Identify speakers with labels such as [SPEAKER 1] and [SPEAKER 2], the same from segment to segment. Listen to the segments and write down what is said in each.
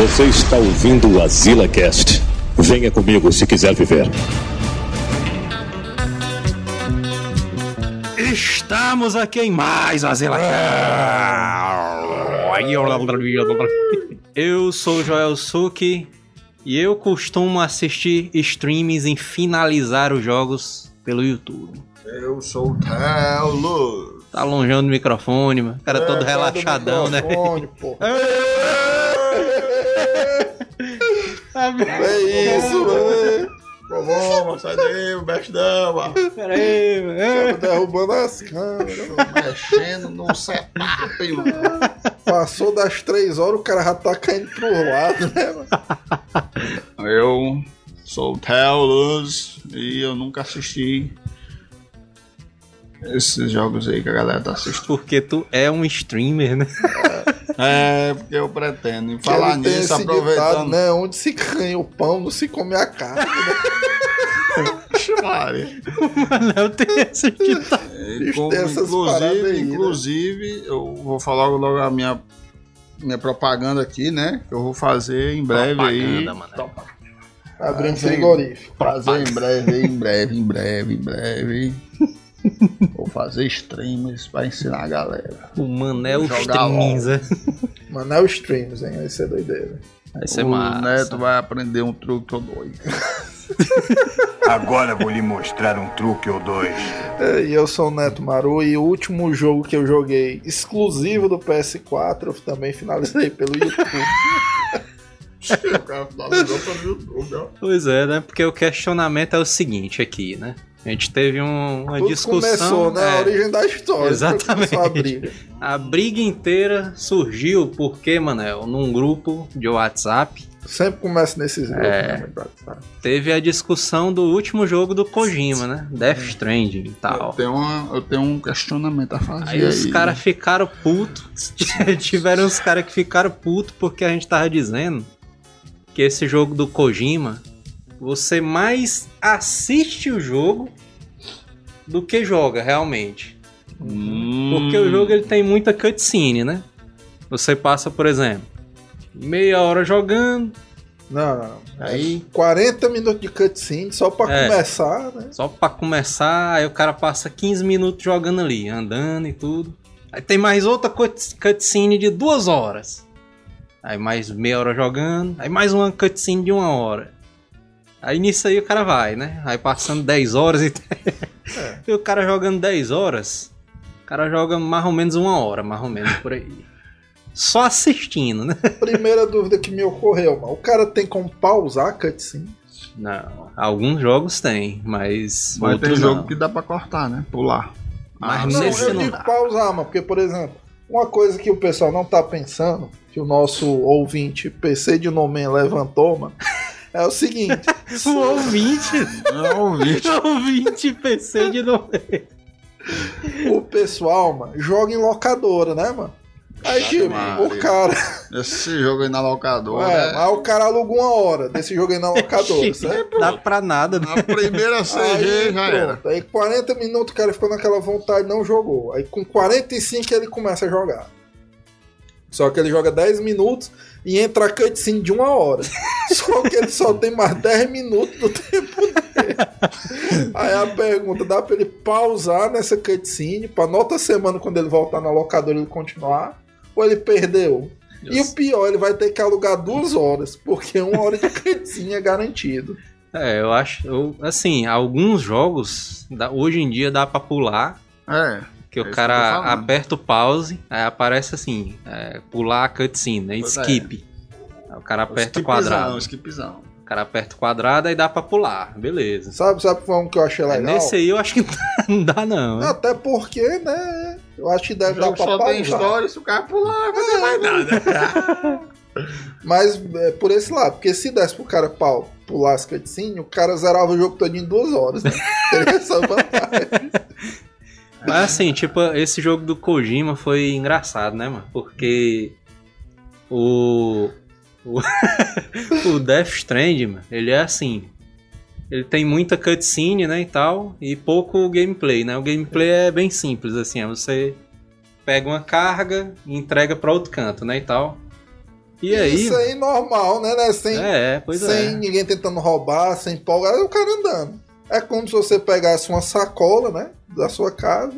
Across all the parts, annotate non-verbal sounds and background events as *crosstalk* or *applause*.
[SPEAKER 1] Você está ouvindo o Azila Cast. Venha comigo se quiser viver.
[SPEAKER 2] Estamos aqui em mais Azila Eu sou o Joel Suki e eu costumo assistir streams em finalizar os jogos pelo YouTube.
[SPEAKER 3] Eu sou o Telo.
[SPEAKER 2] Tá longeando do microfone, mano. O cara é, todo relaxadão, né?
[SPEAKER 3] Pô. *laughs* é isso, mano. Vamos, sai daí, o bestão, mano.
[SPEAKER 2] Pera aí,
[SPEAKER 3] mano. derrubando as câmeras. Mexendo no setup, mano. Passou das três horas, o cara já tá caindo pro lado, né, mano? Eu sou o Telos e eu nunca assisti esses jogos aí que a galera tá assistindo.
[SPEAKER 2] Porque tu é um streamer, né?
[SPEAKER 3] É, porque eu pretendo. E falar nisso, aproveitando. Ditado, né? Onde se ganha o pão, não se come a carne. Né? *laughs* Chare.
[SPEAKER 2] Manel tem essa ditado.
[SPEAKER 3] inclusive, aí, né? inclusive né? eu vou falar logo a minha, minha propaganda aqui, né? Que eu vou fazer em breve propaganda, aí. Mano. Abrindo frigorífico. Fazer em breve, em breve, em breve, em breve. Vou fazer streams pra ensinar a galera.
[SPEAKER 2] O Manel Streams, *laughs* é?
[SPEAKER 3] Manel Streams, hein? Vai ser doideira.
[SPEAKER 2] Vai ser
[SPEAKER 3] o
[SPEAKER 2] massa.
[SPEAKER 3] Neto vai aprender um truque ou dois. *laughs*
[SPEAKER 4] Agora vou lhe mostrar um truque ou dois.
[SPEAKER 3] É, e eu sou o Neto Maru e o último jogo que eu joguei exclusivo do PS4 eu também finalizei pelo YouTube. *laughs*
[SPEAKER 2] pois é, né? Porque o questionamento é o seguinte aqui, né? A gente teve um, uma
[SPEAKER 3] Tudo
[SPEAKER 2] discussão.
[SPEAKER 3] Começou, né? É, a origem da história.
[SPEAKER 2] Exatamente.
[SPEAKER 3] A briga. *laughs*
[SPEAKER 2] a briga inteira surgiu porque, Manel, num grupo de WhatsApp.
[SPEAKER 3] Sempre começa nesses grupos,
[SPEAKER 2] é, né? Teve a discussão do último jogo do Kojima, né? Death Stranding e tal.
[SPEAKER 3] Eu tenho, uma, eu tenho um questionamento a fazer.
[SPEAKER 2] Aí, aí os caras ficaram putos. *laughs* Tiveram os caras que ficaram putos porque a gente tava dizendo que esse jogo do Kojima você mais assiste o jogo do que joga realmente. Hum. Porque o jogo ele tem muita cutscene, né? Você passa, por exemplo, meia hora jogando.
[SPEAKER 3] Não, não. Aí 40 minutos de cutscene só para é, começar, né?
[SPEAKER 2] Só para começar, aí o cara passa 15 minutos jogando ali, andando e tudo. Aí tem mais outra cutscene de duas horas. Aí mais meia hora jogando. Aí mais uma cutscene de uma hora. Aí nisso aí o cara vai, né? Aí passando 10 horas e. *laughs* É. e o cara jogando 10 horas. O cara joga mais ou menos uma hora, mais ou menos por aí. Só assistindo, né? *laughs*
[SPEAKER 3] Primeira dúvida que me ocorreu, o cara tem como pausar a cutscene?
[SPEAKER 2] Não, alguns jogos tem, mas.
[SPEAKER 3] Mas tem jogo não. que dá pra cortar, né? Pular.
[SPEAKER 2] Mas ah, não, nesse
[SPEAKER 3] eu não digo dá. pausar, mano, porque, por exemplo, uma coisa que o pessoal não tá pensando, que o nosso ouvinte PC de Nomen levantou, mano. É o seguinte.
[SPEAKER 2] o *laughs* ouvinte.
[SPEAKER 3] Não, ouvinte.
[SPEAKER 2] O ouvinte PC de novo.
[SPEAKER 3] O pessoal, mano, joga em locadora, né, mano? Aí, tipo, o cara.
[SPEAKER 4] Esse jogo aí na locadora.
[SPEAKER 3] É, aí o cara aluga uma hora desse jogo aí na locadora, certo?
[SPEAKER 2] Dá pra nada, né?
[SPEAKER 3] A primeira CG aí, já era. Aí 40 minutos o cara ficou naquela vontade não jogou. Aí com 45 ele começa a jogar. Só que ele joga 10 minutos e entra a cutscene de uma hora. *laughs* Só que ele só tem mais 10 minutos do tempo dele. Aí a pergunta: dá pra ele pausar nessa cutscene pra na outra semana, quando ele voltar na locadora, ele continuar? Ou ele perdeu? Yes. E o pior, ele vai ter que alugar duas horas, porque uma hora de cutscene é garantido.
[SPEAKER 2] É, eu acho. Eu, assim, alguns jogos hoje em dia dá pra pular.
[SPEAKER 3] É.
[SPEAKER 2] Que é o cara que aperta o pause, aí aparece assim, é, pular a cutscene, né? Skip. É. Aí o cara aperta o quadrado.
[SPEAKER 3] Skipzão.
[SPEAKER 2] O cara aperta o quadrado e dá pra pular, beleza.
[SPEAKER 3] Sabe, sabe qual um que eu achei é, legal?
[SPEAKER 2] É, nesse aí eu acho que *laughs* não dá não.
[SPEAKER 3] Até porque, né? Eu acho que deve dar pra
[SPEAKER 4] só tem história, se o cara pular, não tem mais nada.
[SPEAKER 3] Mas é, por esse lado, porque se desse pro cara pau, pular as cutscenes, o cara zerava o jogo todo em duas horas, né? *laughs* Teria essa vantagem.
[SPEAKER 2] Mas assim, tipo, esse jogo do Kojima foi engraçado, né, mano? Porque o. O, *laughs* o Death Stranding, mano, ele é assim. Ele tem muita cutscene, né, e tal, e pouco gameplay, né? O gameplay é bem simples, assim, é você pega uma carga e entrega para outro canto, né, e tal. E aí.
[SPEAKER 3] Isso aí normal, né? né? Sem,
[SPEAKER 2] É, pois
[SPEAKER 3] sem
[SPEAKER 2] é.
[SPEAKER 3] ninguém tentando roubar, sem empolgar, é o cara andando. É como se você pegasse uma sacola, né? Da sua casa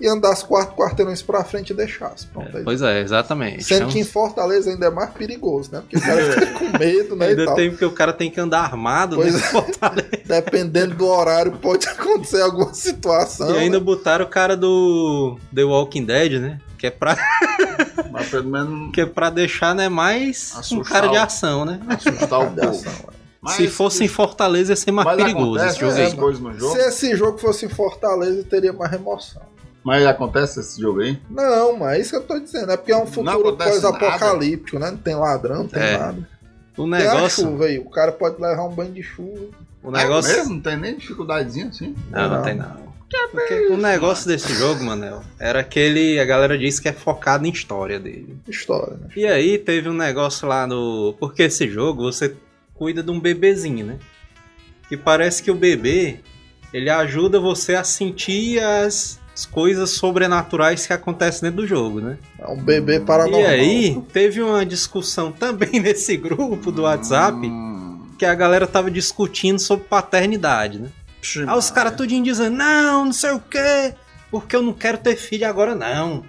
[SPEAKER 3] e andasse quatro quarteirões pra frente e deixasse. Pronto, aí.
[SPEAKER 2] Pois é, exatamente.
[SPEAKER 3] Sendo
[SPEAKER 2] Então,
[SPEAKER 3] que em Fortaleza ainda é mais perigoso, né? Porque o cara *laughs* fica com medo, né? E
[SPEAKER 2] ainda
[SPEAKER 3] tal.
[SPEAKER 2] tem porque o cara tem que andar armado,
[SPEAKER 3] Pois
[SPEAKER 2] né?
[SPEAKER 3] é.
[SPEAKER 2] Fortaleza. *laughs*
[SPEAKER 3] Dependendo do horário, pode acontecer alguma situação.
[SPEAKER 2] E ainda
[SPEAKER 3] né?
[SPEAKER 2] botaram o cara do The Walking Dead, né? Que é pra,
[SPEAKER 4] Mas pelo menos *laughs*
[SPEAKER 2] que é pra deixar, né, mais um
[SPEAKER 4] Assustar
[SPEAKER 2] cara de ação, né?
[SPEAKER 4] assustar o
[SPEAKER 3] De
[SPEAKER 4] povo. Mas-
[SPEAKER 2] Se fosse em Fortaleza ia ser mais perigoso
[SPEAKER 4] acontece
[SPEAKER 2] esse jogo
[SPEAKER 3] é,
[SPEAKER 2] aí.
[SPEAKER 4] coisas no jogo.
[SPEAKER 3] Se esse jogo fosse em Fortaleza, teria mais remoção.
[SPEAKER 4] Mas acontece esse jogo aí?
[SPEAKER 3] Não, mas é isso que eu tô dizendo. É porque é um futuro pós-apocalíptico, né? Não tem ladrão, não tem
[SPEAKER 2] É.
[SPEAKER 3] nada.
[SPEAKER 2] O
[SPEAKER 3] Tem a
[SPEAKER 2] negócio,
[SPEAKER 3] chuva aí. O cara pode levar um banho de chuva.
[SPEAKER 2] o negócio
[SPEAKER 4] É mesmo? Não tem nem dificuldadezinha assim?
[SPEAKER 2] Não, não
[SPEAKER 3] Não.
[SPEAKER 2] tem não. Porque o negócio desse jogo, Manel, era que ele, a galera diz que é focado em história dele.
[SPEAKER 3] História, né?
[SPEAKER 2] E aí teve um negócio lá no. Porque esse jogo você cuida de um bebezinho, né? E parece que o bebê ele ajuda você a sentir as, as coisas sobrenaturais que acontecem dentro do jogo, né?
[SPEAKER 3] É um bebê paranormal.
[SPEAKER 2] E aí teve uma discussão também *laughs* nesse grupo do WhatsApp
[SPEAKER 4] Hum.
[SPEAKER 2] que a galera tava discutindo sobre paternidade, né? Aí os caras tudinho dizendo, não, não sei o quê, porque eu não quero ter filho agora, não.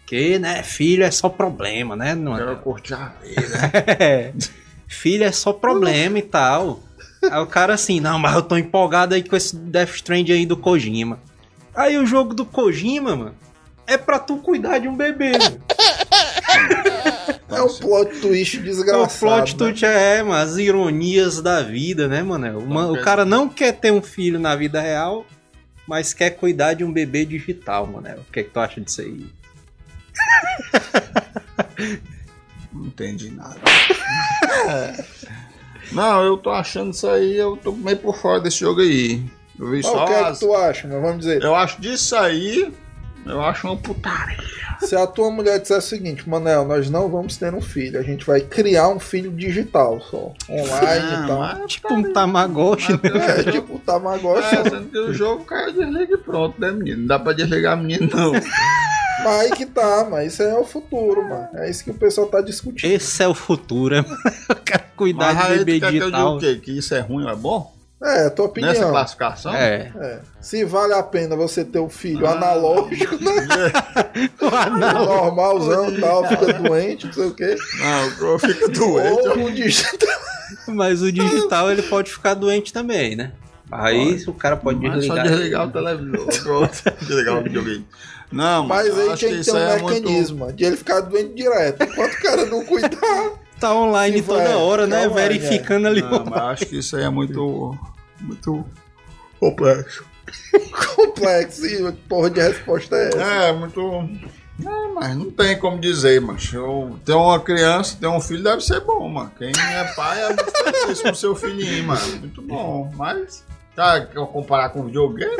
[SPEAKER 2] Porque, né, filho é só problema, né? Não
[SPEAKER 4] Quero
[SPEAKER 2] é...
[SPEAKER 4] curtir a vida. *laughs* *laughs*
[SPEAKER 2] É, filho é só problema e tal. Aí o cara assim, não, mas eu tô empolgado aí com esse Death Strand aí do Kojima. Aí o jogo do Kojima, mano, é pra tu cuidar de um bebê, mano.
[SPEAKER 3] É um plot twist
[SPEAKER 2] É o
[SPEAKER 3] desgraçado.
[SPEAKER 2] plot
[SPEAKER 3] né?
[SPEAKER 2] twist é, mano, as ironias da vida, né, mano? Uma- o cara não quer ter um filho na vida real, mas quer cuidar de um bebê digital, mano. O que, é que tu acha disso aí? *laughs*
[SPEAKER 4] Não entendi nada. *laughs* Não, eu tô achando isso aí, eu tô meio por fora desse jogo aí. Eu vi
[SPEAKER 3] Mas
[SPEAKER 4] só
[SPEAKER 3] o que é
[SPEAKER 4] as-
[SPEAKER 3] que tu acha, né? Vamos dizer.
[SPEAKER 4] Eu acho disso aí, eu acho uma putaria.
[SPEAKER 3] Se a tua mulher disser o seguinte, Manel, nós não vamos ter um filho, a gente vai criar um filho digital só. Online
[SPEAKER 4] Ah,
[SPEAKER 3] e tal.
[SPEAKER 4] mas-
[SPEAKER 2] Tipo um Tamagotchi, né?
[SPEAKER 3] É, tipo o Tamagotchi.
[SPEAKER 4] É, sendo que o jogo cara desliga e pronto, né, menino? Não dá pra desligar a menina, não.
[SPEAKER 3] Mas aí que tá, mas isso é o futuro, mano. É isso que o pessoal tá discutindo.
[SPEAKER 2] Esse é o futuro, é, *laughs* mano. Eu quero cuidar
[SPEAKER 4] Mas
[SPEAKER 2] de bebê
[SPEAKER 4] quer que eu diga
[SPEAKER 2] digital.
[SPEAKER 4] o quê? Que isso é ruim ou é bom?
[SPEAKER 3] É, a tua opinião.
[SPEAKER 4] Nessa classificação?
[SPEAKER 2] É.
[SPEAKER 3] É. Se vale a pena você ter um filho
[SPEAKER 4] Ah.
[SPEAKER 3] analógico, né? *laughs* normalzão e tal, fica doente, não sei o quê.
[SPEAKER 4] Não, eu fico doente.
[SPEAKER 3] Ou um digital.
[SPEAKER 2] Mas o digital ele pode ficar doente também, né? Aí o cara pode
[SPEAKER 4] Mas só
[SPEAKER 2] desligar.
[SPEAKER 4] desligar o televisor. *laughs* Desligar o videogame. Não,
[SPEAKER 3] Mas aí
[SPEAKER 4] acho
[SPEAKER 3] tem
[SPEAKER 4] que
[SPEAKER 3] ter um
[SPEAKER 4] é muito...
[SPEAKER 3] mecanismo de ele ficar doente direto. Enquanto o cara não cuidar, *laughs*
[SPEAKER 2] Tá online
[SPEAKER 3] Se vai,
[SPEAKER 2] toda hora, né?
[SPEAKER 3] tá online,
[SPEAKER 2] Verificando ali.
[SPEAKER 4] Não, mas acho que isso aí é muito... Muito complexo. *laughs*
[SPEAKER 3] complexo. E que porra de resposta é essa?
[SPEAKER 4] É, muito... É, mas não tem como dizer, mas eu ter uma criança, ter um filho deve ser bom, mano. Quem é pai é muito feliz com seu filhinho, mano. Muito bom. Mas, cara, quer comparar com videogame? *laughs*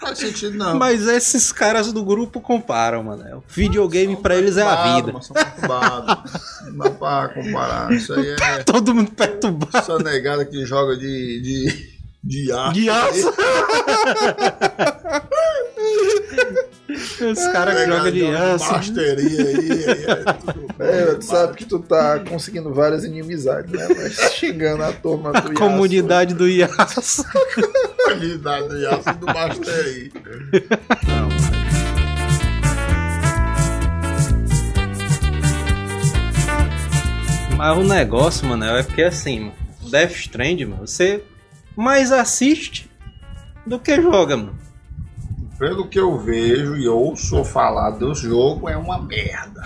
[SPEAKER 4] Não faz sentido, não.
[SPEAKER 2] Mas esses caras do grupo comparam, mano. O videogame pra eles é a vida.
[SPEAKER 4] mas São perturbados. Não dá pra comparar. Isso aí é
[SPEAKER 2] Todo mundo perturbado.
[SPEAKER 4] essa negada que joga de. de. de ar.
[SPEAKER 2] De aço. *laughs* Os caras que jogam de aço.
[SPEAKER 4] Masteria aí. aí é tudo
[SPEAKER 3] É, tu sabe que tu tá conseguindo várias inimizades, né? Mas xingando a turma do
[SPEAKER 2] A comunidade do Iaço. *laughs*
[SPEAKER 4] Comunidade de aço do Masteria.
[SPEAKER 2] Mas o negócio, mano, é porque assim, mano, Death Strand, mano, você mais assiste do que joga, mano.
[SPEAKER 4] Pelo que eu vejo e ouço falar do jogo, é uma merda.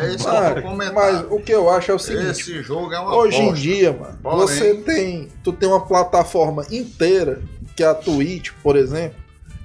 [SPEAKER 4] É isso que eu vou
[SPEAKER 3] Mano,
[SPEAKER 4] comentar.
[SPEAKER 3] mas o que eu acho é o seguinte.
[SPEAKER 4] Esse jogo é uma
[SPEAKER 3] Hoje em
[SPEAKER 4] bosta.
[SPEAKER 3] dia, mano,
[SPEAKER 4] Porém-
[SPEAKER 3] você tem. Tu tem uma plataforma inteira, que é a Twitch, por exemplo,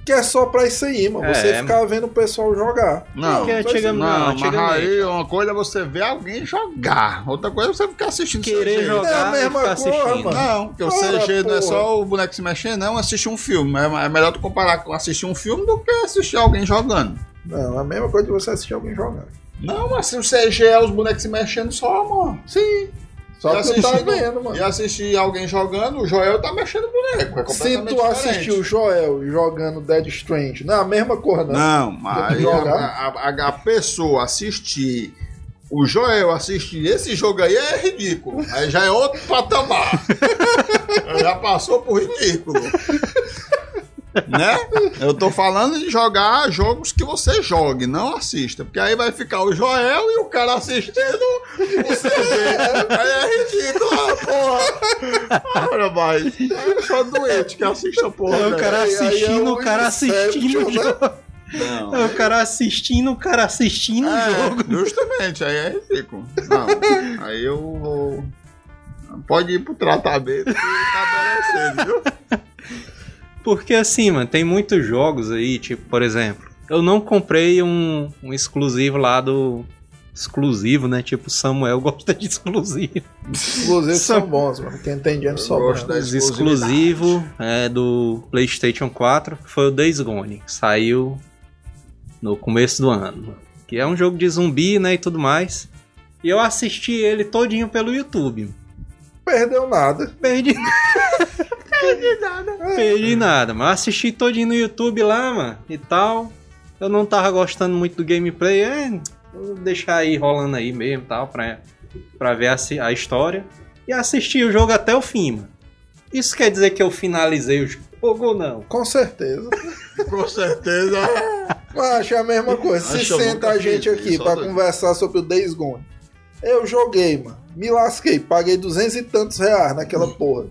[SPEAKER 3] que é só pra isso aí, mano.
[SPEAKER 2] É,
[SPEAKER 3] Você ficar vendo o pessoal jogar.
[SPEAKER 4] Não,
[SPEAKER 3] aí.
[SPEAKER 2] antigamente-
[SPEAKER 4] Não,
[SPEAKER 2] Não,
[SPEAKER 4] mas aí uma coisa é você ver alguém jogar. Outra coisa é você ficar assistindo
[SPEAKER 2] Querer jogar
[SPEAKER 3] É a mesma
[SPEAKER 2] ficar
[SPEAKER 3] coisa,
[SPEAKER 2] assistindo.
[SPEAKER 3] mano.
[SPEAKER 4] Não, porque o CG não é só o boneco se mexendo, não, assistir um filme. É é melhor tu comparar com assistir um filme do que assistir alguém jogando.
[SPEAKER 3] Não, é a mesma coisa de você assistir alguém jogando.
[SPEAKER 4] Não, mas se o CG é os bonecos se mexendo só, mano.
[SPEAKER 3] Sim. Só
[SPEAKER 4] E
[SPEAKER 3] que tá vendo, mano.
[SPEAKER 4] E assistir alguém jogando, o Joel tá mexendo boneco. É
[SPEAKER 3] Se tu assistir o Joel jogando Dead Strange, não é a mesma coisa, não.
[SPEAKER 4] Não, mas a- a- a pessoa assistir. O Joel assistir esse jogo aí é ridículo. Aí já é outro patamar. *laughs* já passou por ridículo. Né? Eu tô falando de jogar jogos que você jogue, não assista. Porque aí vai ficar o Joel e o cara assistindo você vê. Aí é ridículo, porra. Olha, mas é só doente que assiste a porra.
[SPEAKER 2] É o
[SPEAKER 4] né?
[SPEAKER 2] cara
[SPEAKER 3] Aí- aí é
[SPEAKER 2] assistindo,
[SPEAKER 3] o
[SPEAKER 2] o cara assistindo o jogo.
[SPEAKER 4] Não.
[SPEAKER 2] É o cara assistindo, o cara assistindo o
[SPEAKER 4] É,
[SPEAKER 2] jogo.
[SPEAKER 4] justamente, aí é ridículo. Não, aí eu vou. Pode ir pro tratamento que tá merecendo, viu?
[SPEAKER 2] Porque assim, mano, tem muitos jogos aí, tipo, por exemplo, eu não comprei um, um exclusivo lá do. Exclusivo, né? Tipo, Samuel *laughs* gosta de exclusivo.
[SPEAKER 3] Inclusive são bons, mano. Quem tem dinheiro
[SPEAKER 4] gosto da-
[SPEAKER 2] Os exclusivo é do PlayStation 4 que foi o Days Gone, que saiu no começo do ano. Que é um jogo de zumbi, né? E tudo mais. E eu assisti ele todinho pelo YouTube.
[SPEAKER 3] Perdeu nada.
[SPEAKER 2] Perdi. *laughs* Perdi nada. Perdi nada, mas assisti todinho no YouTube lá, mano, e tal. Eu não tava gostando muito do gameplay, é. Vou deixar aí rolando aí mesmo tal, pra, pra ver a, a história. E assisti o jogo até o fim, mano. Isso quer dizer que eu finalizei o jogo ou não?
[SPEAKER 3] Com certeza. *laughs*
[SPEAKER 4] Com certeza.
[SPEAKER 3] Mas acho a mesma coisa. Se
[SPEAKER 4] Acho
[SPEAKER 3] senta a gente aqui
[SPEAKER 4] doido.
[SPEAKER 3] conversar sobre o Days Gone. Eu joguei, mano. Me lasquei. Paguei duzentos e tantos reais naquela
[SPEAKER 4] Hum.
[SPEAKER 3] porra.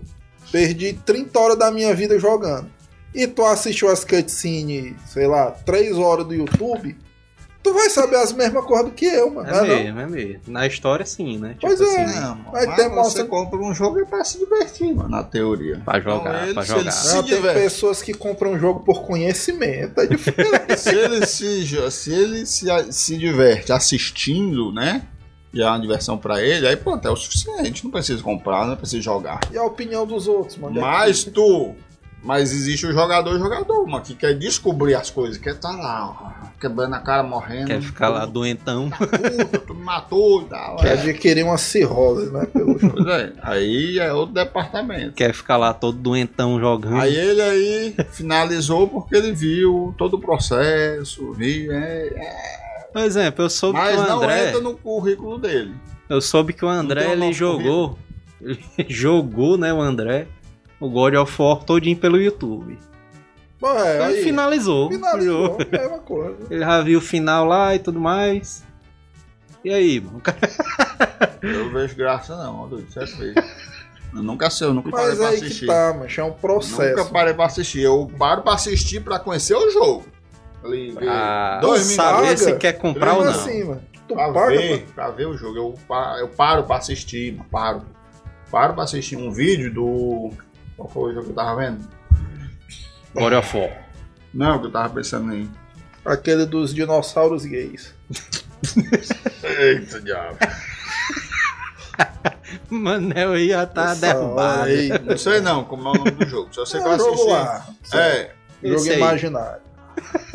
[SPEAKER 3] Perdi 30 horas da minha vida jogando. E tu assistiu as cutscenes, sei lá, 3 horas do YouTube. Tu vai saber as mesmas coisas do que eu, mano.
[SPEAKER 2] É
[SPEAKER 3] não é não?
[SPEAKER 2] mesmo, é mesmo. Na história sim, né?
[SPEAKER 3] Pois é.
[SPEAKER 2] né?
[SPEAKER 4] Não, mano,
[SPEAKER 3] Vai
[SPEAKER 4] mas
[SPEAKER 3] ter
[SPEAKER 4] você
[SPEAKER 3] mostra-
[SPEAKER 4] compra um jogo é pra se divertir, mano, na teoria.
[SPEAKER 2] Pra jogar,
[SPEAKER 4] ele,
[SPEAKER 2] pra jogar.
[SPEAKER 4] se
[SPEAKER 3] Não, tem pessoas que compram um jogo por conhecimento. É *laughs* diferente.
[SPEAKER 4] se ele se, se, ele se, se diverte assistindo, né? Já é uma diversão pra ele, aí pronto, é o suficiente. Não precisa comprar, não precisa jogar.
[SPEAKER 3] e a opinião dos outros, mano.
[SPEAKER 4] Mas tu. Mas existe o jogador jogador, mano, que quer descobrir as coisas, quer tá lá, ó, quebrando a cara, morrendo.
[SPEAKER 2] Quer ficar lá doentão.
[SPEAKER 4] Puta, tu me matou e tal.
[SPEAKER 3] Quer
[SPEAKER 4] É.
[SPEAKER 3] adquirir uma cirrose, né? Pelo jogo. *laughs*
[SPEAKER 4] Pois é, aí é outro departamento.
[SPEAKER 2] Quer ficar lá todo doentão jogando.
[SPEAKER 4] Aí ele aí finalizou porque ele viu todo o processo, viu, é, é,
[SPEAKER 2] Por exemplo, eu soube
[SPEAKER 4] mas
[SPEAKER 2] que o
[SPEAKER 4] não
[SPEAKER 2] André.
[SPEAKER 4] entra no currículo dele.
[SPEAKER 2] Eu soube que o André
[SPEAKER 4] tem o
[SPEAKER 2] ele jogou. Ele *laughs* jogou, né, o André, o God of War todinho pelo YouTube.
[SPEAKER 3] Bom, é,
[SPEAKER 2] Ele
[SPEAKER 3] aí,
[SPEAKER 2] finalizou.
[SPEAKER 3] finalizou,
[SPEAKER 2] jogo.
[SPEAKER 3] mesma coisa.
[SPEAKER 2] Ele já viu o final lá e tudo mais. E aí, mano? *laughs*
[SPEAKER 4] Eu vejo graça não, doido, certo mesmo. Eu nunca sei, eu nunca parei
[SPEAKER 3] Mas
[SPEAKER 4] pra
[SPEAKER 3] aí
[SPEAKER 4] assistir.
[SPEAKER 3] que tá, mas é um processo.
[SPEAKER 4] Nunca parei pra assistir. Eu paro pra assistir pra conhecer o jogo. Ali, ver
[SPEAKER 2] Pra
[SPEAKER 4] dois
[SPEAKER 2] saber
[SPEAKER 3] minutos.
[SPEAKER 2] se quer comprar ou não.
[SPEAKER 3] assim, mano. Tu
[SPEAKER 4] pra
[SPEAKER 3] paga
[SPEAKER 4] ver, pra ver o jogo. Eu, eu paro pra assistir, mano, paro. Paro pra assistir um vídeo do. Qual foi o jogo que eu tava vendo?
[SPEAKER 2] God of War.
[SPEAKER 4] Não, que eu tava pensando em.
[SPEAKER 3] pra aquele dos dinossauros gays. *laughs*
[SPEAKER 4] Eita, diabo.
[SPEAKER 2] Manel aí já tá
[SPEAKER 3] Essa
[SPEAKER 2] derrubado.
[SPEAKER 3] aí,
[SPEAKER 4] Não sei não como é o nome do jogo. Só sei que eu
[SPEAKER 3] É um jogo
[SPEAKER 4] assisti.
[SPEAKER 3] lá.
[SPEAKER 4] É,
[SPEAKER 3] Jogo
[SPEAKER 2] aí.
[SPEAKER 3] imaginário.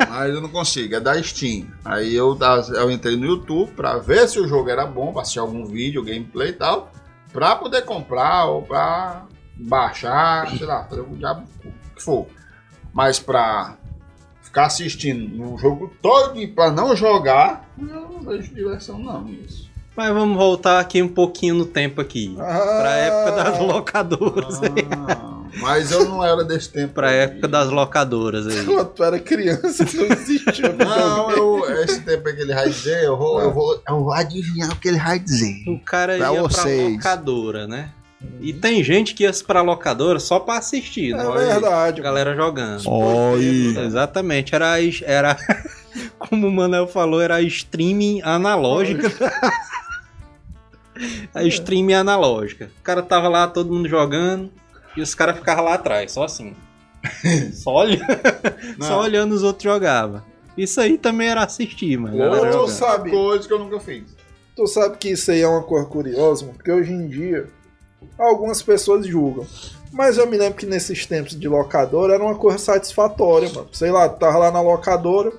[SPEAKER 4] Mas eu não consigo. É da Steam. Aí eu, eu entrei no YouTube pra ver se o jogo era bom, pra assistir algum vídeo, gameplay e tal. Pra poder comprar ou pra baixar, sei lá, fazer o diabo que for. Mas pra ficar assistindo o jogo todo e pra não jogar, eu não vejo diversão não nisso.
[SPEAKER 2] Mas vamos voltar aqui um pouquinho no tempo aqui.
[SPEAKER 3] Ah,
[SPEAKER 2] Pra época das locadoras.
[SPEAKER 4] Ah, mas eu não era desse tempo.
[SPEAKER 2] Pra época das locadoras aí. *laughs*
[SPEAKER 3] Quando tu era criança, não existia
[SPEAKER 4] Não, eu, esse tempo aí que ele vai dizer, eu vou, eu vou, eu vou adivinhar o que ele vai dizer.
[SPEAKER 2] O cara
[SPEAKER 4] Pra
[SPEAKER 2] ia
[SPEAKER 4] vocês.
[SPEAKER 2] pra locadora, né? E tem gente que ia pra locadora só pra assistir, né?
[SPEAKER 3] É
[SPEAKER 2] A
[SPEAKER 3] verdade.
[SPEAKER 2] galera jogando.
[SPEAKER 4] Oi.
[SPEAKER 2] Exatamente, era, a era *laughs* como o Manel falou, era a streaming analógica. *laughs* a streaming analógica. O cara tava lá, todo mundo jogando, e os caras ficavam lá atrás, só assim. *laughs* Só, olha... Só olhando os outros jogavam. Isso aí também era assistir, mano. Galera
[SPEAKER 3] tu sabe,
[SPEAKER 4] Coisa que eu nunca fiz.
[SPEAKER 3] tu sabe que isso aí é uma coisa curiosa, mano, porque hoje em dia algumas pessoas julgam. Mas eu me lembro que nesses tempos de locadora era uma coisa satisfatória, mano. Sei lá, tu tava lá na locadora,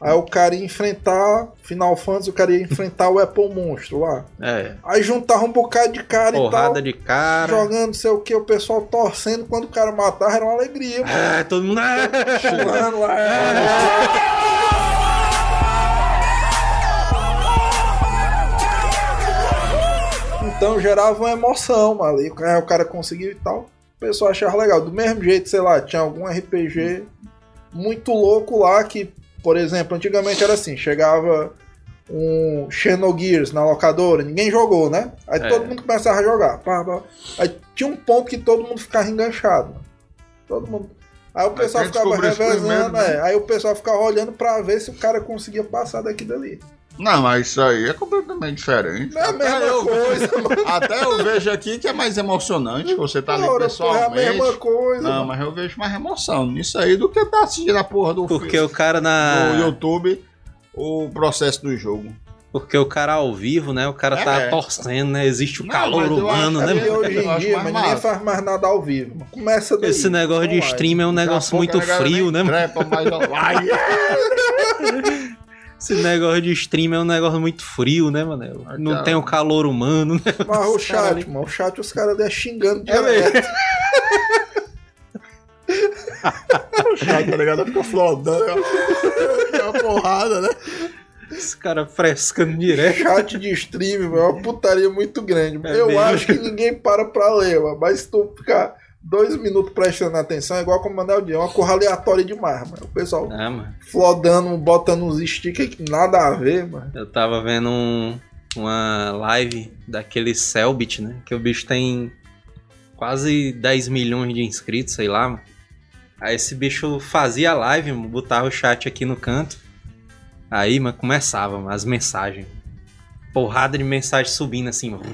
[SPEAKER 3] Aí o cara ia enfrentar Final Fantasy, o cara ia enfrentar o Apple Monstro lá.
[SPEAKER 2] É.
[SPEAKER 3] Aí juntava um bocado de cara
[SPEAKER 2] Porrada
[SPEAKER 3] e
[SPEAKER 2] de
[SPEAKER 3] tal.
[SPEAKER 2] cara.
[SPEAKER 3] Jogando sei o que, o pessoal torcendo. Quando o cara matava, era uma alegria.
[SPEAKER 2] Ah, todo mundo.
[SPEAKER 3] Pulando lá. é. Então gerava uma emoção, mano. cara, o cara conseguiu e tal. O pessoal achava legal. Do mesmo jeito, sei lá, tinha algum RPG muito louco lá que, por exemplo, antigamente era assim, chegava um Xenogears na locadora, ninguém jogou, né? Aí
[SPEAKER 2] É.
[SPEAKER 3] todo mundo começava a jogar. pá, pá. Aí tinha um ponto que todo mundo ficava enganchado. Todo mundo. Aí o pessoal ficava revezando,
[SPEAKER 4] primeiro, né?
[SPEAKER 3] é. Aí o pessoal ficava olhando pra ver se o cara conseguia passar daqui dali.
[SPEAKER 4] Não, mas isso aí é completamente diferente.
[SPEAKER 3] Não é a
[SPEAKER 4] Até
[SPEAKER 3] mesma
[SPEAKER 4] eu-
[SPEAKER 3] coisa, *laughs* mano.
[SPEAKER 4] Até eu vejo aqui que é mais emocionante você tá ali
[SPEAKER 3] Ora, porra, é a
[SPEAKER 4] pessoalmente.
[SPEAKER 3] mesma coisa.
[SPEAKER 4] Não,
[SPEAKER 3] mano.
[SPEAKER 4] mas eu vejo mais emoção nisso aí do que tá assistindo a porra do
[SPEAKER 2] Porque
[SPEAKER 4] filme,
[SPEAKER 2] o cara na.
[SPEAKER 4] no YouTube o processo do jogo.
[SPEAKER 2] Porque o cara ao vivo, né? O cara tá
[SPEAKER 4] É.
[SPEAKER 2] torcendo, né? Existe o
[SPEAKER 4] Não,
[SPEAKER 2] calor humano, né?
[SPEAKER 3] É hoje
[SPEAKER 4] Eu
[SPEAKER 3] em dia, mas ninguém faz mais nada ao vivo. mano. Começa daí.
[SPEAKER 2] Esse negócio de stream é um negócio muito frio, né? mano?
[SPEAKER 4] Trepa mais online. *laughs*
[SPEAKER 2] Esse negócio de stream é um negócio muito frio, né, mano? Não tem o calor humano, né?
[SPEAKER 3] Mas o chat,
[SPEAKER 2] ali-
[SPEAKER 3] mano, o chat os caras ali xingando
[SPEAKER 2] É
[SPEAKER 3] direto.
[SPEAKER 4] o chat, tá ligado? Fica flodando. É uma porrada, né?
[SPEAKER 2] Esse cara frescando direto.
[SPEAKER 3] Chat de stream, mano, é uma putaria muito grande.
[SPEAKER 2] É
[SPEAKER 3] Eu
[SPEAKER 2] mesmo.
[SPEAKER 3] acho que ninguém para pra ler, mano, mas se tu ficar dois minutos prestando atenção, é igual como mandar o dia. É uma corra aleatória demais, mano. O pessoal
[SPEAKER 2] Ah,
[SPEAKER 3] flodando, botando uns stickers que nada a ver, mano.
[SPEAKER 2] Eu tava vendo um- uma live daquele Selbit, né? Que o bicho tem quase 10 milhões de inscritos, sei lá, mano. Aí esse bicho fazia a live, botava o chat aqui no canto. Aí, mano, começava mano, as mensagens. Porrada de mensagem subindo assim, mano.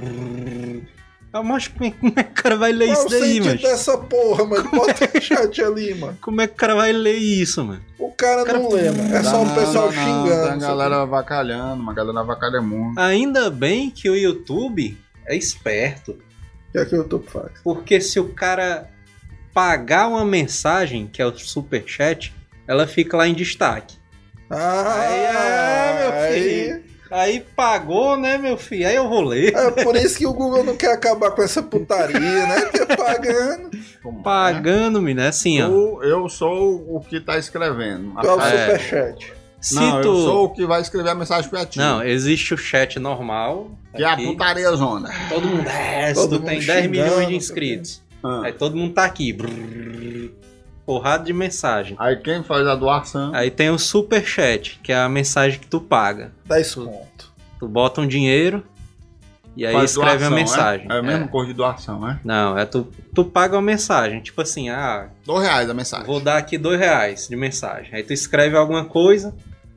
[SPEAKER 2] Eu, mas *laughs* como é, é que o cara vai ler
[SPEAKER 3] Qual
[SPEAKER 2] isso
[SPEAKER 3] o
[SPEAKER 2] daí,
[SPEAKER 3] sentido
[SPEAKER 2] mano?
[SPEAKER 3] dessa porra, mano? Bota *laughs* o chat ali, mano.
[SPEAKER 2] Como é que o cara vai ler isso, mano?
[SPEAKER 3] O cara,
[SPEAKER 2] Cara,
[SPEAKER 3] não lê, mano. É só o pessoal
[SPEAKER 4] não,
[SPEAKER 3] xingando.
[SPEAKER 4] Tem a galera avacalhando, uma galera avacalha muito.
[SPEAKER 2] Ainda bem que o YouTube é esperto.
[SPEAKER 3] O que é que o YouTube faz?
[SPEAKER 2] Porque se o cara pagar uma mensagem, que é o superchat, ela fica lá em destaque.
[SPEAKER 3] Ah,
[SPEAKER 2] Aí, ah, meu filho. Aí pagou, né, meu filho? Aí eu vou ler.
[SPEAKER 3] É por isso que o Google não quer acabar com essa putaria, né? Porque pagando.
[SPEAKER 4] Como é?
[SPEAKER 2] Pagando, me né? Assim, ó.
[SPEAKER 4] Eu, eu sou o que tá escrevendo.
[SPEAKER 3] Tu é o
[SPEAKER 2] É.
[SPEAKER 3] superchat.
[SPEAKER 2] Se
[SPEAKER 4] Não,
[SPEAKER 2] tu...
[SPEAKER 4] eu sou o que vai escrever a mensagem pra ti.
[SPEAKER 2] Não, existe o chat normal.
[SPEAKER 4] que é a
[SPEAKER 2] aqui.
[SPEAKER 4] putaria zona.
[SPEAKER 2] Todo mundo. É, se
[SPEAKER 3] Todo
[SPEAKER 2] tu
[SPEAKER 3] mundo
[SPEAKER 2] tem 10 milhões
[SPEAKER 3] xingando,
[SPEAKER 2] de inscritos.
[SPEAKER 4] Ah.
[SPEAKER 2] Aí todo mundo tá aqui. brrr, porrada de mensagem.
[SPEAKER 4] Aí quem faz a doação.
[SPEAKER 2] Aí tem o superchat, que é a mensagem que tu paga.
[SPEAKER 3] 10 conto.
[SPEAKER 2] Tu bota um dinheiro e aí
[SPEAKER 4] faz
[SPEAKER 2] escreve
[SPEAKER 4] doação,
[SPEAKER 2] uma mensagem.
[SPEAKER 4] É, é a mesma
[SPEAKER 2] É.
[SPEAKER 4] coisa de doação, né?
[SPEAKER 2] Não, é tu, tu paga uma mensagem. Tipo assim, ah,
[SPEAKER 4] Dois reais a mensagem.
[SPEAKER 2] vou dar aqui dois reais de mensagem. Aí tu escreve alguma coisa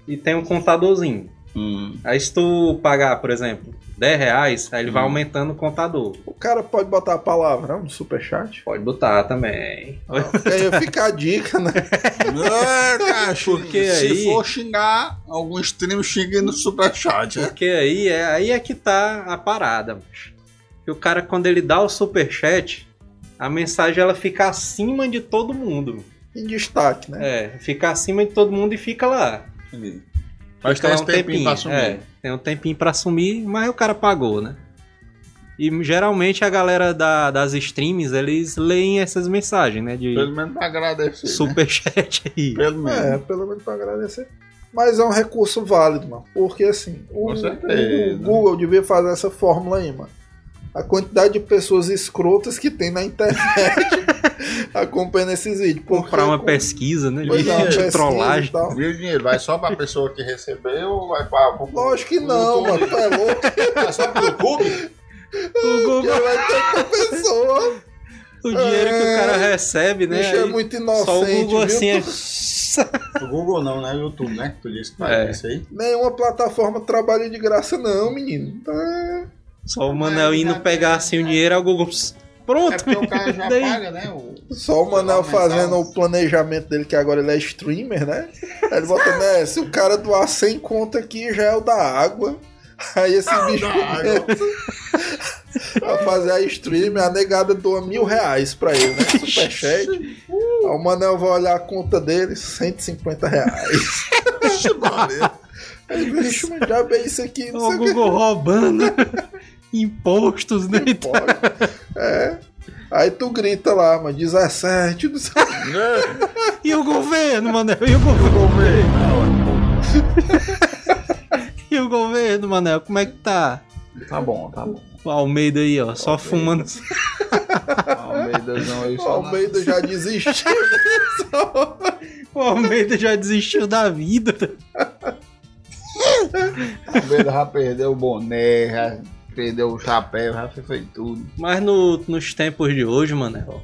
[SPEAKER 2] e tem um contadorzinho.
[SPEAKER 4] Hum.
[SPEAKER 2] Aí se tu pagar, por exemplo, 10 reais, aí ele vai
[SPEAKER 4] Hum.
[SPEAKER 2] aumentando o contador.
[SPEAKER 3] O cara pode botar a palavra não, no superchat.
[SPEAKER 2] Pode botar também.
[SPEAKER 3] Porque aí fica a dica, né?
[SPEAKER 4] É, cara,
[SPEAKER 2] Porque
[SPEAKER 4] se
[SPEAKER 2] aí-
[SPEAKER 4] for xingar, algum stream xingue no superchat, né?
[SPEAKER 2] Porque aí é, aí é que tá a parada. macho. Que o cara, quando ele dá o superchat, a mensagem ela fica acima de todo mundo.
[SPEAKER 3] Em destaque, né?
[SPEAKER 2] É, fica acima de todo mundo e fica lá.
[SPEAKER 4] Mas tem esse tempinho.
[SPEAKER 2] É, tem um tempinho pra assumir, mas o cara pagou, né? E geralmente a galera da- das streams, eles leem essas mensagens, né? De
[SPEAKER 4] Pelo menos pra agradecer. né?
[SPEAKER 2] superchat aí. *laughs*
[SPEAKER 4] Pelo menos.
[SPEAKER 3] É, pelo menos pra agradecer. Mas é um recurso válido, mano. Porque assim, o, o Google devia fazer essa fórmula aí, mano. A quantidade de pessoas escrotas que tem na internet *laughs* *laughs* acompanhando esses vídeos. Porque
[SPEAKER 2] Comprar uma
[SPEAKER 3] com-
[SPEAKER 2] pesquisa, né?
[SPEAKER 3] Pois
[SPEAKER 2] De,
[SPEAKER 3] é, *laughs* pesquisa
[SPEAKER 2] trollagem.
[SPEAKER 3] e tal.
[SPEAKER 4] Viu o dinheiro? Vai só pra pessoa que recebeu ou vai pra. pro-
[SPEAKER 3] Lógico que não,
[SPEAKER 4] YouTube?
[SPEAKER 3] mano. Tu é louco. *laughs*
[SPEAKER 4] É só pro YouTube?
[SPEAKER 2] O, Google-
[SPEAKER 3] vai ter pra pessoa.
[SPEAKER 2] o dinheiro que o cara recebe,
[SPEAKER 3] O
[SPEAKER 2] né?
[SPEAKER 3] bicho é muito
[SPEAKER 2] Só o
[SPEAKER 3] inocente.
[SPEAKER 2] Google
[SPEAKER 3] viu?
[SPEAKER 2] assim é.
[SPEAKER 4] O Google não, né? O YouTube, né? Que tu disse que faz
[SPEAKER 2] É.
[SPEAKER 4] isso aí.
[SPEAKER 3] Nenhuma plataforma trabalha de graça, não, menino. Tá.
[SPEAKER 2] Só o Manel indo pegar assim o dinheiro, o Google. Pronto,
[SPEAKER 4] É porque o cara já *laughs*
[SPEAKER 2] daí.
[SPEAKER 4] paga, né? O...
[SPEAKER 3] Só o Manel fazendo o planejamento dele, que agora ele é streamer, né? Aí ele bota, né? Se o cara doar 100 conto aqui, já é o da água. Aí esse *laughs* bicho
[SPEAKER 4] da água. *laughs*
[SPEAKER 3] começa a fazer a stream, a negada doa mil reais pra ele, né? Superchat. Aí o Manel vai olhar a conta dele, 150 reais.
[SPEAKER 4] Vixe, Maria.
[SPEAKER 3] Aí, mas diabo é isso aqui? Não O que.
[SPEAKER 2] Google roubando impostos, né?
[SPEAKER 3] Pode. É. Aí tu grita lá, mas 17, não sei. *laughs*
[SPEAKER 2] E o governo, Manel? E o governo? *laughs* E o governo, Manel? Como é que tá?
[SPEAKER 4] Tá bom, tá bom.
[SPEAKER 2] O Almeida aí, ó, só fumando.
[SPEAKER 4] Almeidazão aí
[SPEAKER 3] O
[SPEAKER 4] na-
[SPEAKER 3] Almeida já desistiu. *laughs*
[SPEAKER 2] O Almeida já desistiu da vida.
[SPEAKER 4] Almeida já perdeu o boné, já perdeu o chapéu, já fez tudo.
[SPEAKER 2] Mas no- nos tempos de hoje, Manel,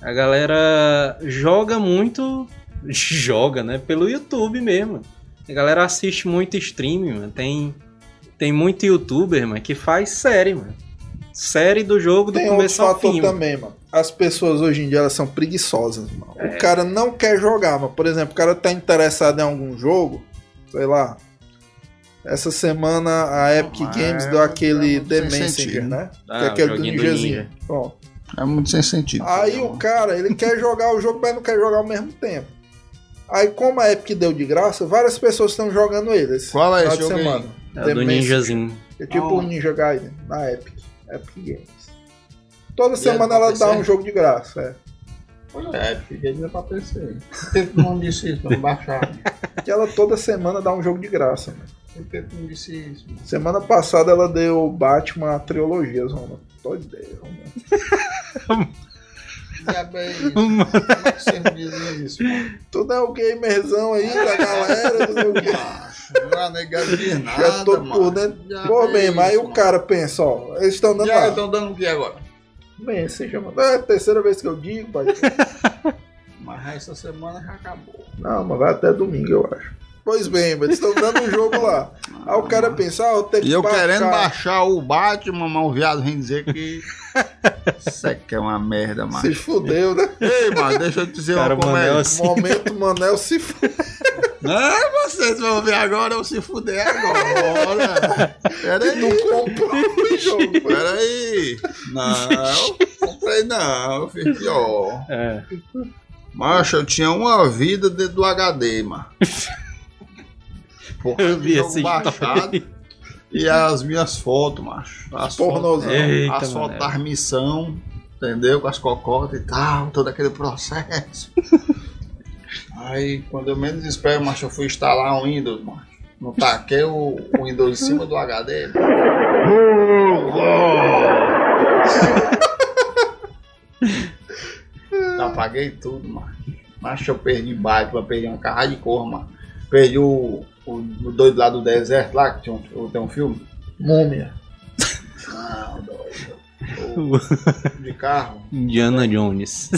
[SPEAKER 2] a galera joga muito. *laughs* Joga, né? Pelo YouTube mesmo. A galera assiste muito streaming, mano. Tem, tem muito youtuber, mano, que faz série, mano. Série do jogo do
[SPEAKER 3] Tem outro
[SPEAKER 2] começo ao fim. mano.
[SPEAKER 3] também, mano. As pessoas hoje em dia elas são preguiçosas, mano. O cara não quer jogar, mano. Por exemplo, o cara tá interessado em algum jogo, sei lá. Essa semana a Epic
[SPEAKER 4] Mas
[SPEAKER 3] Games deu aquele
[SPEAKER 4] é
[SPEAKER 3] The
[SPEAKER 4] sem
[SPEAKER 3] Messenger, né?
[SPEAKER 2] Ah,
[SPEAKER 3] que é aquele do ninjazinho.
[SPEAKER 2] ninja.
[SPEAKER 4] É muito sem sentido.
[SPEAKER 3] Aí
[SPEAKER 4] né,
[SPEAKER 3] o cara, ele quer *laughs* jogar o jogo, mas não quer jogar ao mesmo tempo. Aí, como a Epic deu de graça, várias pessoas estão jogando ele. esse
[SPEAKER 4] Qual é esse
[SPEAKER 3] de
[SPEAKER 4] jogo aí?
[SPEAKER 3] semana.
[SPEAKER 2] É
[SPEAKER 3] The
[SPEAKER 2] o do
[SPEAKER 3] Messenger.
[SPEAKER 2] ninjazinho.
[SPEAKER 3] É tipo
[SPEAKER 4] Ah.
[SPEAKER 3] o Ninja Gaiden, na Epic. Epic Games. Toda
[SPEAKER 4] é
[SPEAKER 3] semana
[SPEAKER 4] pra
[SPEAKER 3] ela dá um jogo de graça, é.
[SPEAKER 4] Pois é, fiquei ainda pra PC. Por que não disse isso pra não baixar? *laughs*
[SPEAKER 3] Que ela toda semana dá um jogo de graça, mano.
[SPEAKER 4] Não disse isso?
[SPEAKER 3] Semana passada ela deu Batman trilogia, Zona. Tô ideia, mano.
[SPEAKER 4] Diabo é isso? Como é que vocês dizem isso, mano?
[SPEAKER 3] Tu não é o gamerzão aí da galera, não o quê.
[SPEAKER 4] É negado de
[SPEAKER 3] Já
[SPEAKER 4] nada,
[SPEAKER 3] tô
[SPEAKER 4] mano.
[SPEAKER 3] por dentro.
[SPEAKER 4] Diabo
[SPEAKER 3] Pô,
[SPEAKER 4] é
[SPEAKER 3] bem, mas aí o
[SPEAKER 4] mano.
[SPEAKER 3] cara pensa, ó, eles estão dando lá.
[SPEAKER 4] estão dando o que agora?
[SPEAKER 3] Bem, você chama. É a terceira vez que eu digo, pai. *laughs*
[SPEAKER 4] Mas essa semana já acabou.
[SPEAKER 3] Não, mas vai até domingo, eu acho. Pois bem, mas eles estão dando um jogo lá. Aí o cara pensa, ah, eu tenho que
[SPEAKER 4] E eu
[SPEAKER 3] baixar.
[SPEAKER 4] querendo baixar o Batman, mas o viado vem dizer que. *laughs* Isso aqui é uma merda, mano.
[SPEAKER 3] Se fudeu, né?
[SPEAKER 4] Ei, mano, deixa eu te dizer
[SPEAKER 2] Cara,
[SPEAKER 4] uma
[SPEAKER 2] mano, é
[SPEAKER 4] coisa.
[SPEAKER 2] assim.
[SPEAKER 3] Momento Manel se fudeu.
[SPEAKER 4] Não, vocês vão ver agora ou se fuder agora. Pera
[SPEAKER 3] Não comprou o jogo. foi.
[SPEAKER 4] pera aí. Não, comprei não, eu fiz pior.
[SPEAKER 2] É.
[SPEAKER 4] Macho, eu tinha uma vida dentro do HD, mano. Porra,
[SPEAKER 2] Eu vi
[SPEAKER 4] baixado.
[SPEAKER 2] história.
[SPEAKER 4] E as minhas fotos, macho. As
[SPEAKER 3] Pornozão.
[SPEAKER 4] fotos, as fotos da missão, entendeu? Com as cocotas e tal, todo aquele processo. *laughs* Aí, quando eu menos espero, macho, eu fui instalar um Windows, macho. Não taquei o, o Windows em cima do HD. *laughs* Apaguei tudo, mano. Mas eu perdi Batman, perdi uma carrada de cor, mano. Perdi o, o, o doido lá do deserto, lá, que tinha um, tem um filme.
[SPEAKER 3] Múmia.
[SPEAKER 4] Não, doido. O- De carro. *laughs*
[SPEAKER 2] Indiana Jones.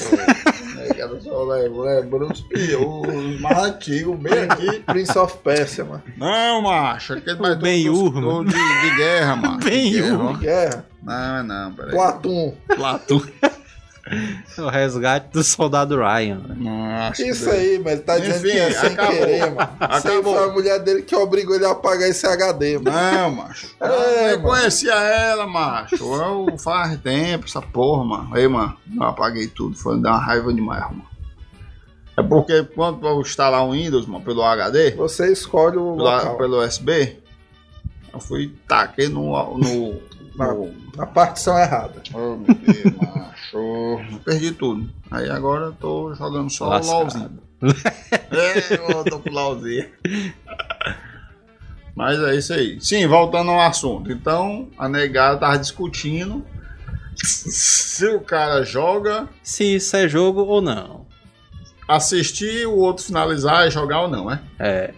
[SPEAKER 4] Cara, só lembrando os piores, os mais antigos, bem aqui.
[SPEAKER 3] Prince of Persia, mano.
[SPEAKER 4] Não, macho, aquele mais dos- de, de guerra, *laughs* mano.
[SPEAKER 2] Ben-Hur.
[SPEAKER 4] De guerra. Não, não, peraí.
[SPEAKER 3] Platum.
[SPEAKER 4] Platum. *laughs*
[SPEAKER 2] o resgate do soldado Ryan. né?
[SPEAKER 4] Nossa,
[SPEAKER 3] Isso
[SPEAKER 4] Deus.
[SPEAKER 3] aí, mas ele tá dizendo
[SPEAKER 4] Enfim,
[SPEAKER 3] que é sem
[SPEAKER 4] acabou.
[SPEAKER 3] querer, mano.
[SPEAKER 4] Acabou.
[SPEAKER 3] foi a mulher dele que obrigou ele a apagar esse HD, mano.
[SPEAKER 4] Não, macho.
[SPEAKER 3] É,
[SPEAKER 4] eu
[SPEAKER 3] mano.
[SPEAKER 4] conhecia ela, macho. Eu faz tempo, essa porra, mano. Aí, mano, eu apaguei tudo. Foi dar uma raiva demais, mano. É porque quando eu instalar um Windows, mano, pelo HD,
[SPEAKER 3] Você escolhe o
[SPEAKER 4] pelo,
[SPEAKER 3] local.
[SPEAKER 4] pelo USB, eu fui taquei no. no,
[SPEAKER 3] Na- Na partição errada.
[SPEAKER 4] oh, meu Deus, macho. Perdi tudo. Aí agora eu tô jogando só
[SPEAKER 2] Lascado.
[SPEAKER 4] o LOLzinho. É, eu tô com o LOLzinho. Mas é isso aí. Sim, voltando ao assunto. Então, a negada tava discutindo se o cara joga,
[SPEAKER 2] Se isso é jogo ou não.
[SPEAKER 4] assistir, o outro finalizar e jogar ou não, é?
[SPEAKER 2] É.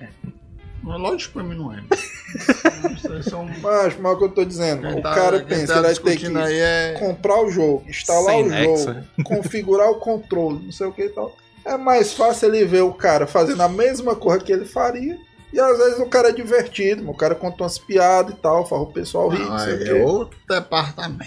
[SPEAKER 4] Lógico que pra mim não é. *laughs* Vocês são-
[SPEAKER 3] Mas, mas é o que eu tô dizendo,
[SPEAKER 4] quem
[SPEAKER 3] o
[SPEAKER 4] tá-
[SPEAKER 3] cara pensa,
[SPEAKER 4] tá
[SPEAKER 3] ele vai ter que
[SPEAKER 4] é.
[SPEAKER 3] comprar o jogo, instalar
[SPEAKER 2] Sem
[SPEAKER 3] o
[SPEAKER 2] nexo,
[SPEAKER 3] jogo,
[SPEAKER 2] né? *laughs*
[SPEAKER 3] configurar o controle, não sei o que e tal. É mais fácil ele ver o cara fazendo a mesma coisa que ele faria. E às vezes o cara é divertido, o cara conta umas piadas e tal, faz o pessoal rir, não sei o
[SPEAKER 4] Aí
[SPEAKER 3] quê.
[SPEAKER 4] é outro departamento.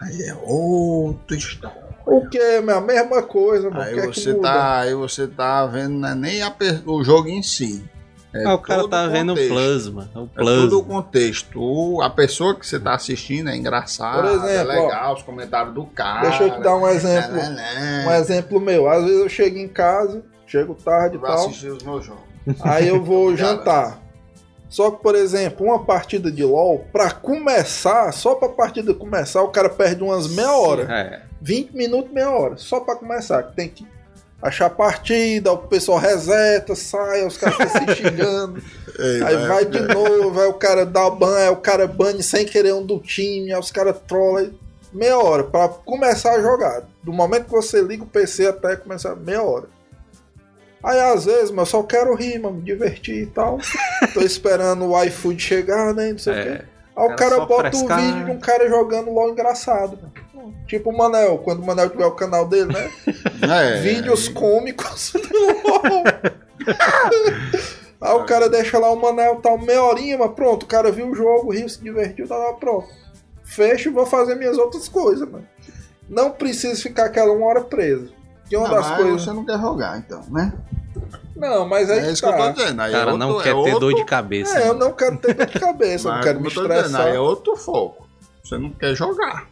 [SPEAKER 4] Aí é outra história.
[SPEAKER 3] O que é a mesma coisa, mano.
[SPEAKER 4] Aí
[SPEAKER 3] é
[SPEAKER 4] você tá, aí você tá vendo não é nem a o jogo em si. É
[SPEAKER 2] Ah, o cara tá vendo o plasma. O
[SPEAKER 4] É todo o
[SPEAKER 2] plasma.
[SPEAKER 4] contexto. O- A pessoa que você tá assistindo é engraçada,
[SPEAKER 3] Por exemplo,
[SPEAKER 4] é legal, os comentários do cara.
[SPEAKER 3] Deixa eu te dar um exemplo.
[SPEAKER 4] Né, né, né.
[SPEAKER 3] Um exemplo meu. Às vezes eu chego em casa, chego tarde e tal.
[SPEAKER 4] assistir os meus jogos.
[SPEAKER 3] Aí eu vou *laughs* jantar. Só que, por exemplo, uma partida de LoL, pra começar, só pra partida começar, o cara perde umas meia hora.
[SPEAKER 2] É.
[SPEAKER 3] 20 minutos, meia hora. Só pra começar. que Tem que achar a partida, o pessoal reseta, sai, os caras se *laughs* xingando.
[SPEAKER 4] Ei,
[SPEAKER 3] Aí vai de novo, aí o cara dá o ban, aí o cara bane sem querer um do time, aí os caras trollam. Meia hora pra começar a jogar. Do momento que você liga o PC até começar, meia hora. Aí às vezes, mas eu só quero rir, mano, me divertir e tal. *laughs* Tô esperando o iFood chegar, né? Não sei o
[SPEAKER 2] É.
[SPEAKER 3] quê. Aí o
[SPEAKER 2] Cara
[SPEAKER 3] bota
[SPEAKER 2] frescar.
[SPEAKER 3] o vídeo de um cara jogando LOL engraçado. mano. Tipo o Manel, quando o Manel tiver o canal dele, né? *laughs*
[SPEAKER 4] É,
[SPEAKER 3] Vídeos cômicos do LOL. *laughs* Aí o cara deixa lá o Manel tal, meia horinha, mas pronto, o cara viu o jogo, riu, se divertiu, tá lá, pronto. Fecho e vou fazer minhas outras coisas, mano. Não preciso ficar aquela uma hora preso. Que uma
[SPEAKER 4] Não,
[SPEAKER 3] das
[SPEAKER 4] mas
[SPEAKER 3] coisas.
[SPEAKER 4] você não quer jogar, então, né?
[SPEAKER 3] Não, mas aí
[SPEAKER 4] É isso
[SPEAKER 3] tá.
[SPEAKER 4] que eu tô dizendo. Aí
[SPEAKER 2] O cara
[SPEAKER 4] é
[SPEAKER 2] não
[SPEAKER 4] outro-
[SPEAKER 2] quer
[SPEAKER 4] é
[SPEAKER 2] ter
[SPEAKER 4] outro-
[SPEAKER 2] dor de cabeça.
[SPEAKER 3] É, eu não quero ter dor de cabeça, eu não
[SPEAKER 4] Mas,
[SPEAKER 3] quero me
[SPEAKER 4] tô dizendo,
[SPEAKER 3] estressar.
[SPEAKER 4] aí é outro foco. Você não quer jogar.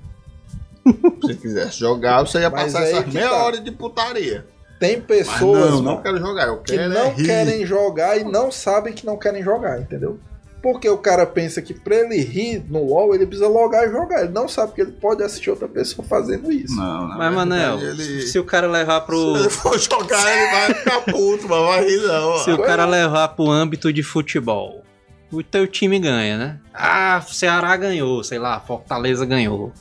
[SPEAKER 4] *laughs* Se você quisesse jogar, você ia
[SPEAKER 3] Mas
[SPEAKER 4] passar essa
[SPEAKER 3] que
[SPEAKER 4] meia
[SPEAKER 3] tá.
[SPEAKER 4] hora de putaria.
[SPEAKER 3] Tem
[SPEAKER 4] Mas
[SPEAKER 3] pessoas
[SPEAKER 4] não,
[SPEAKER 3] mano,
[SPEAKER 4] não quero jogar. Eu
[SPEAKER 3] que
[SPEAKER 4] quero
[SPEAKER 3] não
[SPEAKER 4] é
[SPEAKER 3] querem jogar e não sabem que não querem jogar, entendeu? Porque o cara pensa que pra ele rir no LoL, ele precisa logar e jogar. Ele não sabe que ele pode assistir outra pessoa fazendo isso.
[SPEAKER 4] Não, na
[SPEAKER 2] Mas, Manel,
[SPEAKER 4] verdade, ele...
[SPEAKER 2] se o cara levar pro.
[SPEAKER 4] Se ele for jogar, ele vai ficar puto, mas vai rir não. ó.
[SPEAKER 2] Se o cara levar pro âmbito de futebol, o teu time ganha, né? Ah, Ceará ganhou, sei lá, Fortaleza ganhou.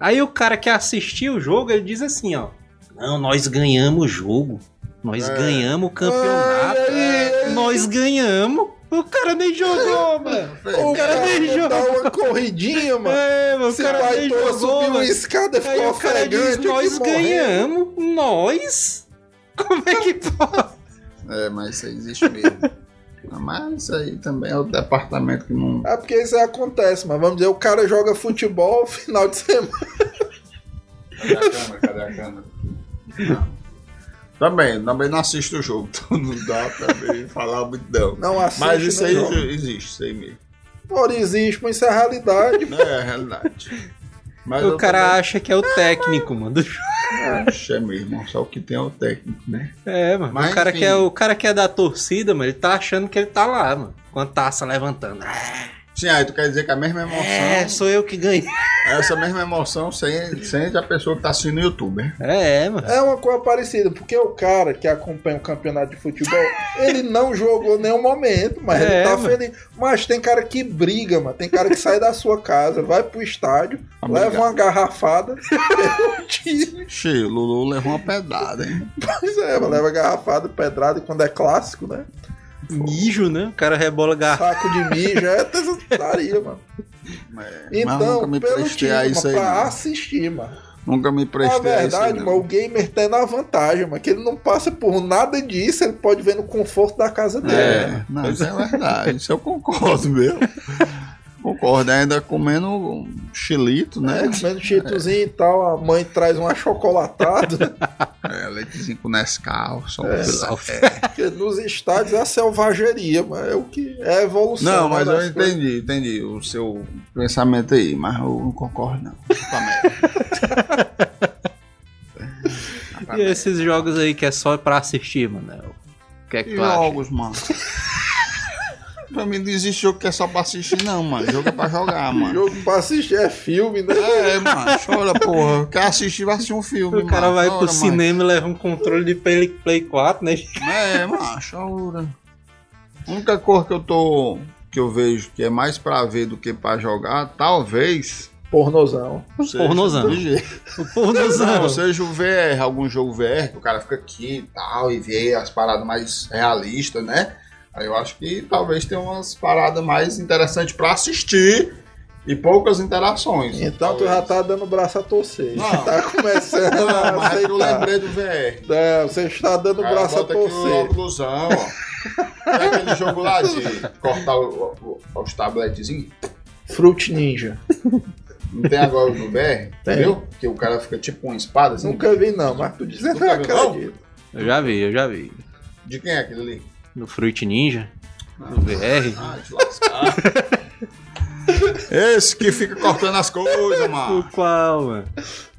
[SPEAKER 2] Aí o cara que assistiu o jogo, ele diz assim, ó. Não, nós ganhamos o jogo. Nós
[SPEAKER 4] É.
[SPEAKER 2] ganhamos o campeonato.
[SPEAKER 3] Ai.
[SPEAKER 2] Nós ganhamos. O cara nem jogou, *laughs* mano.
[SPEAKER 3] O cara
[SPEAKER 2] cara nem
[SPEAKER 3] dá
[SPEAKER 2] joga.
[SPEAKER 3] uma corridinha, mano.
[SPEAKER 2] É, mano, o
[SPEAKER 3] Se
[SPEAKER 2] cara
[SPEAKER 3] vai
[SPEAKER 2] nem jogou,
[SPEAKER 3] subir uma escada e
[SPEAKER 2] Aí
[SPEAKER 3] ficou
[SPEAKER 2] o cara diz,
[SPEAKER 3] ofegante.
[SPEAKER 2] nós ganhamos. Nós? Como é que pode?
[SPEAKER 4] É, mas isso aí existe mesmo. *laughs* mas isso aí também é o departamento que não...
[SPEAKER 3] É porque isso aí acontece, mas vamos dizer, o cara joga futebol *laughs* final de semana.
[SPEAKER 4] Cadê a câmera? Cadê a câmera? Não. Também, também não assisto o jogo, *laughs* então não dá também falar muito não.
[SPEAKER 3] Não assiste,
[SPEAKER 4] Mas isso
[SPEAKER 3] não
[SPEAKER 4] aí
[SPEAKER 3] joga.
[SPEAKER 4] existe, isso aí mesmo.
[SPEAKER 3] Ora, existe, mas isso é a realidade.
[SPEAKER 4] É a realidade. Mas
[SPEAKER 2] O cara acha que é o técnico, mano. do jogo.
[SPEAKER 4] também- é mesmo, só o que tem é o técnico, né?
[SPEAKER 2] É, mano.
[SPEAKER 4] Mas,
[SPEAKER 2] o, cara
[SPEAKER 4] enfim.
[SPEAKER 2] que é, o cara que é da torcida, mano, ele tá achando que ele tá lá, mano. Com a taça levantando.
[SPEAKER 4] Sim, aí tu quer dizer que a mesma emoção,
[SPEAKER 2] É, sou eu que ganhei.
[SPEAKER 4] essa mesma emoção sente, sente a pessoa que tá assistindo no YouTube, né?
[SPEAKER 2] É, mano.
[SPEAKER 3] É uma coisa parecida, porque o cara que acompanha o campeonato de futebol, ele não jogou em nenhum momento, mas
[SPEAKER 2] É,
[SPEAKER 3] ele tá
[SPEAKER 2] mano.
[SPEAKER 3] feliz. Mas tem cara que briga, mano. Tem cara que sai da sua casa, vai pro estádio,
[SPEAKER 4] Pra
[SPEAKER 3] leva uma garrafada pelo time.
[SPEAKER 4] Xê, o Lulu levou uma pedrada, hein?
[SPEAKER 3] Pois é, mano, leva garrafada, pedrada, e quando é clássico, né?
[SPEAKER 2] Mijo, né? O cara rebola garrafa.
[SPEAKER 3] Saco de mijo, é tesouraria, mano.
[SPEAKER 4] É, mas
[SPEAKER 3] Então,
[SPEAKER 4] nunca me
[SPEAKER 3] pelo
[SPEAKER 4] prestei
[SPEAKER 3] time,
[SPEAKER 4] a
[SPEAKER 3] mano,
[SPEAKER 4] isso aí.
[SPEAKER 3] pra
[SPEAKER 4] não.
[SPEAKER 3] assistir, mano.
[SPEAKER 4] Nunca me
[SPEAKER 3] Na
[SPEAKER 4] prestei a isso aí.
[SPEAKER 3] verdade, mano, o gamer tem na vantagem, mano, que ele não passa por nada disso, ele pode ver no conforto da casa dele. né?
[SPEAKER 4] É, não, isso é verdade, isso eu concordo mesmo. Concordo, ainda comendo um chilito,
[SPEAKER 3] né?
[SPEAKER 4] né?
[SPEAKER 3] Comendo cheetozinho e tal, a mãe traz um achocolatado, né? *laughs*
[SPEAKER 4] É, leitezinho com Nescau, só um
[SPEAKER 3] É. *laughs* Porque nos estádios é a selvageria, mas é o que é a evolução.
[SPEAKER 4] Não,
[SPEAKER 3] né,
[SPEAKER 4] mas eu
[SPEAKER 3] das coisas.
[SPEAKER 4] entendi, entendi o seu pensamento aí, mas eu não concordo não. Tá *laughs*
[SPEAKER 2] E esses jogos aí que é só pra assistir, mano. O que é que
[SPEAKER 4] E
[SPEAKER 2] tu acha?
[SPEAKER 4] jogos, mano. Pra mim não existe jogo que é só pra assistir, não, mano. Jogo é pra jogar, *laughs* mano.
[SPEAKER 3] Jogo pra assistir é filme, né?
[SPEAKER 4] É, mano, chora, porra. Quer assistir, vai assistir um filme,
[SPEAKER 2] O cara
[SPEAKER 4] mano.
[SPEAKER 2] vai
[SPEAKER 4] Chora,
[SPEAKER 2] pro
[SPEAKER 4] mano.
[SPEAKER 2] cinema e leva um controle de Play, Play 4, né?
[SPEAKER 4] É, mano, chora. A única cor que eu tô. que eu vejo que é mais pra ver do que pra jogar, talvez.
[SPEAKER 3] Pornozão.
[SPEAKER 4] seja
[SPEAKER 2] Pornozão. O pornozão.
[SPEAKER 4] Não, seja o VR, algum jogo VR, que o cara fica aqui e tal, e vê as paradas mais realistas, né? Aí eu acho que talvez tenha umas paradas mais interessantes pra assistir e poucas interações.
[SPEAKER 3] Então tu
[SPEAKER 4] talvez.
[SPEAKER 3] já tá dando braço a torcer.
[SPEAKER 4] Não. *laughs*
[SPEAKER 3] Tá começando
[SPEAKER 4] Não,
[SPEAKER 3] a
[SPEAKER 4] mas é eu lembrei do VR.
[SPEAKER 3] É, você está dando
[SPEAKER 4] Cara,
[SPEAKER 3] braço a
[SPEAKER 4] bota aqui o
[SPEAKER 3] torcer.
[SPEAKER 4] óculosão, ó. *laughs* É aquele jogo lá de cortar o- o- os tabletezinhos.
[SPEAKER 3] Fruit Ninja.
[SPEAKER 4] Não tem agora no VR, entendeu? Que o cara fica tipo uma espada assim.
[SPEAKER 3] Nunca vi não, mas tu dizendo *laughs* que eu
[SPEAKER 4] viu,
[SPEAKER 3] acredito.
[SPEAKER 2] Eu já vi, eu já vi.
[SPEAKER 4] De quem é aquele ali?
[SPEAKER 2] No Fruit Ninja, no VR.
[SPEAKER 4] Ah, te lascar. *laughs* Esse que fica cortando as coisas, *laughs* mano.
[SPEAKER 2] qual, mano?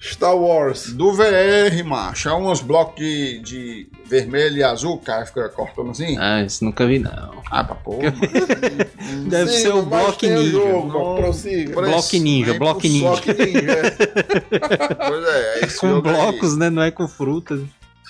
[SPEAKER 3] Star Wars.
[SPEAKER 4] Do VR, macho. É uns blocos de, de vermelho e azul, o cara fica cortando assim.
[SPEAKER 2] Ah, isso nunca vi, não.
[SPEAKER 4] Ah, pra porra.
[SPEAKER 2] Deve ser o Block Ninja.
[SPEAKER 3] jogo, prossiga.
[SPEAKER 2] Block Ninja,
[SPEAKER 4] nem
[SPEAKER 2] Block Ninja.
[SPEAKER 3] Block Ninja. é. *laughs*
[SPEAKER 4] Pois é, é esse
[SPEAKER 2] Com
[SPEAKER 4] aí.
[SPEAKER 2] blocos, né? Não é com frutas.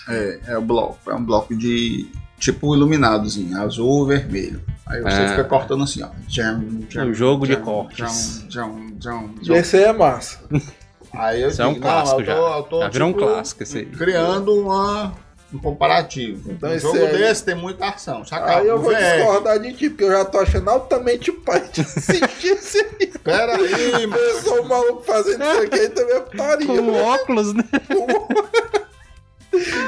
[SPEAKER 4] É, é o bloco. É um bloco de tipo iluminadozinho, azul vermelho. Aí você
[SPEAKER 2] Ah.
[SPEAKER 4] fica cortando assim, ó. Jam, jam,
[SPEAKER 2] Um jogo de
[SPEAKER 4] jam,
[SPEAKER 2] cortes.
[SPEAKER 4] jam, jam, jam,
[SPEAKER 3] E
[SPEAKER 4] jam.
[SPEAKER 3] esse aí é massa. *laughs*
[SPEAKER 4] Aí eu
[SPEAKER 2] Isso é um
[SPEAKER 4] digo, não,
[SPEAKER 2] clássico
[SPEAKER 4] eu tô-
[SPEAKER 2] já.
[SPEAKER 4] eu tô,
[SPEAKER 2] Já virou um
[SPEAKER 4] tipo,
[SPEAKER 2] clássico esse aí.
[SPEAKER 4] Criando uma, um comparativo.
[SPEAKER 3] Então
[SPEAKER 4] um
[SPEAKER 3] esse
[SPEAKER 4] jogo
[SPEAKER 3] aí-
[SPEAKER 4] desse tem muita ação. Saca?
[SPEAKER 3] Aí eu vou
[SPEAKER 4] VR.
[SPEAKER 3] discordar de ti, porque eu já tô achando altamente pai de assistir esse aí.
[SPEAKER 4] Pera aí, mano.
[SPEAKER 3] Eu sou maluco fazendo isso aqui aí também é putaria.
[SPEAKER 2] Com óculos, né?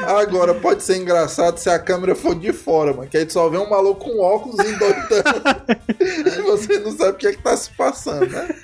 [SPEAKER 3] Agora, pode ser engraçado se a câmera for de fora, mano. Que aí tu só vê um maluco com óculos endoidando. e *laughs* você não sabe o que é que tá se passando, né?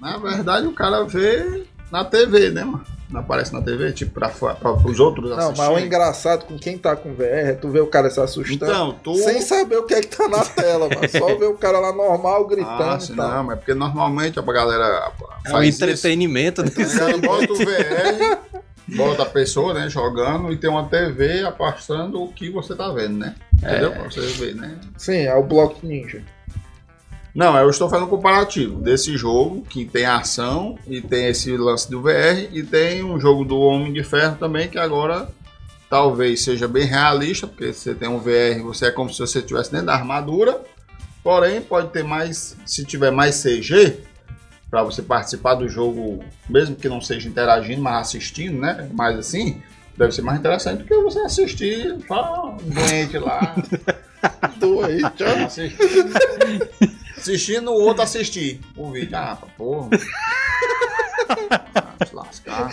[SPEAKER 4] Na verdade, o cara vê na TV, né, mano? Não aparece na TV, tipo, pra, fora- pra, os outros
[SPEAKER 3] Não, mas o
[SPEAKER 4] assistirem.
[SPEAKER 3] engraçado com quem tá com VR é tu ver o cara se assustando.
[SPEAKER 4] Então, tu...
[SPEAKER 3] Sem saber o que é que tá na tela, mano. Só *laughs* ver o cara lá normal gritando
[SPEAKER 4] Ah,
[SPEAKER 3] e
[SPEAKER 4] sim,
[SPEAKER 3] tal.
[SPEAKER 4] não, mas é porque normalmente a galera
[SPEAKER 2] É um
[SPEAKER 4] faz isso.
[SPEAKER 2] entretenimento. né?
[SPEAKER 4] Galera bota o VR, *laughs* bota a pessoa, né, jogando e tem uma TV apostando o que você tá vendo, né? Entendeu? Pra você ver, né?
[SPEAKER 3] Sim, é o Block Ninja.
[SPEAKER 4] Não, eu estou fazendo um comparativo desse jogo que tem ação e tem esse lance do VR e tem um jogo do Homem de Ferro também que agora talvez seja bem realista, porque você tem um VR, você é como se você estivesse dentro da armadura, porém pode ter mais, se tiver mais CG para você participar do jogo, mesmo que não seja interagindo, mas assistindo, né? Mais assim, deve ser mais interessante do que você assistir só um doente lá. *laughs*
[SPEAKER 3] Aí, tchau.
[SPEAKER 4] Assistindo, assistindo o outro assistir o vídeo. Ah, pra porra. Ah, *laughs* se lascar.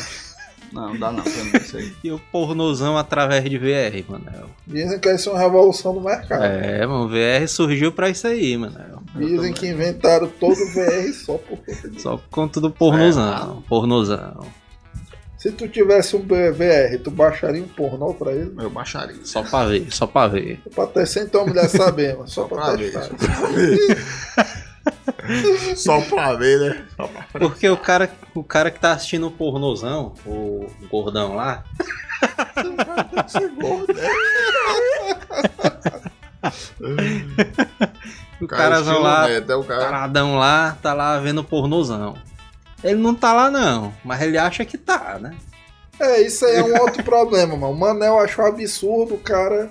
[SPEAKER 4] Não, não dá não, eu não sei.
[SPEAKER 2] E o pornozão através de VR, mano.
[SPEAKER 3] Dizem que isso é uma revolução do mercado.
[SPEAKER 2] É, mano, o VR surgiu pra isso aí, mano.
[SPEAKER 3] Dizem que inventaram todo o VR só por conta *laughs* disso.
[SPEAKER 2] Só por conta do pornozão. Pornozão.
[SPEAKER 3] Se tu tivesse um VR, tu baixaria um pornô pra ele?
[SPEAKER 4] Eu baixaria.
[SPEAKER 2] Só pra ver, só pra ver.
[SPEAKER 3] Pra ter sem tua mulher saber, mano. Só,
[SPEAKER 4] Só
[SPEAKER 3] pra,
[SPEAKER 4] pra ver.
[SPEAKER 3] testar.
[SPEAKER 4] Só pra ver, né? Só pra ver.
[SPEAKER 2] Porque o cara, o cara que tá assistindo o pornozão, o gordão lá, *laughs* o carazão lá,
[SPEAKER 4] é cara.
[SPEAKER 2] taradão lá, tá lá vendo pornozão. Ele não tá lá não, mas ele acha que tá, né?
[SPEAKER 3] É, isso aí é um outro *laughs* problema, mano. O Manel achou absurdo o cara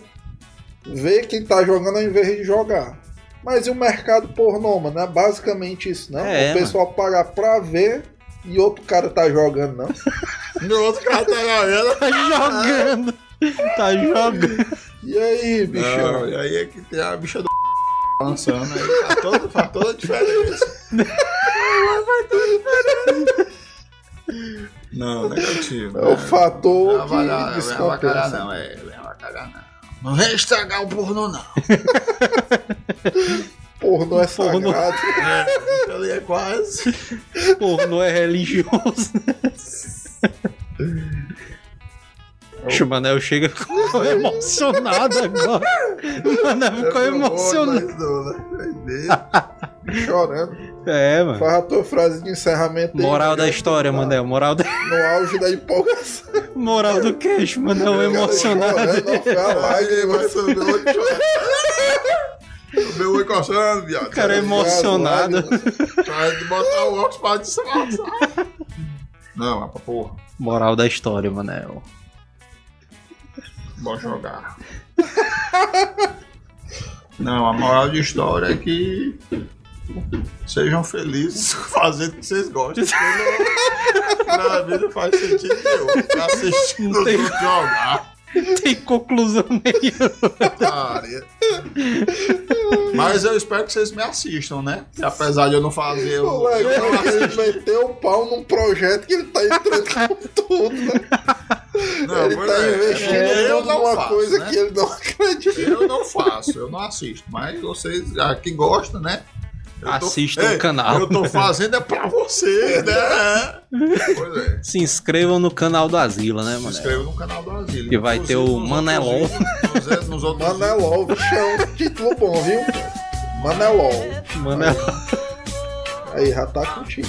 [SPEAKER 3] ver quem tá jogando ao invés de jogar. Mas e o mercado pornô, mano? É basicamente isso, não?
[SPEAKER 2] É,
[SPEAKER 3] o pessoal paga pra ver e outro cara tá jogando, não? *laughs*
[SPEAKER 4] No outro cara tá galera. *laughs*
[SPEAKER 2] Tá jogando. Tá jogando.
[SPEAKER 3] E aí, bichão?
[SPEAKER 4] Não, e aí é que tem a bicha do lançando aí. Faz, todo, faz toda a diferença. Não, negativo.
[SPEAKER 3] É o fator
[SPEAKER 4] Não vai
[SPEAKER 3] que
[SPEAKER 4] dar, não vai
[SPEAKER 3] descompensa.
[SPEAKER 4] avacalhar não, é, não vai avacalhar não. Não vem estragar o pornô não. *laughs*
[SPEAKER 3] Pornô é
[SPEAKER 2] Pornô.
[SPEAKER 3] sagrado.
[SPEAKER 4] É, ali é quase.
[SPEAKER 2] Pornô é religioso. *laughs* O Manel chega ficou *laughs* emocionado agora. O Manel ficou emocionado.
[SPEAKER 3] Chorando.
[SPEAKER 2] É, mano.
[SPEAKER 3] Faz a tua frase de encerramento aí,
[SPEAKER 2] Moral
[SPEAKER 3] mano.
[SPEAKER 2] da história, Manel. Moral, da...
[SPEAKER 3] No auge da empolgação.
[SPEAKER 2] Moral do queixo, Manel emocionado.
[SPEAKER 3] Chorando, foi a
[SPEAKER 4] vai subir o meu olho coçando, viado.
[SPEAKER 2] O cara é emocionado.
[SPEAKER 4] Traz de botar o óculos pra disfarçar. Não, é pra porra.
[SPEAKER 2] Moral da história, Manel.
[SPEAKER 4] Bom jogar. *laughs* Não, a moral de história é que sejam felizes *laughs* fazendo o que vocês gostam. não- Na vida faz sentido nenhum. Ficar assistindo
[SPEAKER 2] Não tem-
[SPEAKER 4] jogar.
[SPEAKER 2] Tem conclusão nenhuma.
[SPEAKER 4] Mas eu espero que vocês me assistam, né? E apesar de eu não fazer. Eu,
[SPEAKER 3] O legal
[SPEAKER 4] eu
[SPEAKER 3] é que ele meteu o pau num projeto que ele tá entrando com tudo, né?
[SPEAKER 4] Não,
[SPEAKER 3] ele
[SPEAKER 4] pois
[SPEAKER 3] tá
[SPEAKER 4] é,
[SPEAKER 3] investindo
[SPEAKER 4] eu
[SPEAKER 3] tudo
[SPEAKER 4] não
[SPEAKER 3] numa
[SPEAKER 4] faço,
[SPEAKER 3] coisa
[SPEAKER 4] né?
[SPEAKER 3] que ele não acredita.
[SPEAKER 4] Eu não faço, eu não assisto. Mas vocês aqui gostam, né? Eu tô-
[SPEAKER 2] Assistam
[SPEAKER 4] Ei,
[SPEAKER 2] o canal.
[SPEAKER 4] Eu tô fazendo é pra vocês, né? Pois é.
[SPEAKER 2] Se inscrevam no canal do Asila, né,
[SPEAKER 4] Se
[SPEAKER 2] Manel?
[SPEAKER 4] inscreva no canal do Asilo.
[SPEAKER 2] Que vai ter o Manelol.
[SPEAKER 4] outros vídeos, Nos, nos outros
[SPEAKER 3] Manelol, bicho, é um título bom, viu? Manelol.
[SPEAKER 2] Manel.
[SPEAKER 3] Aí, já tá contigo.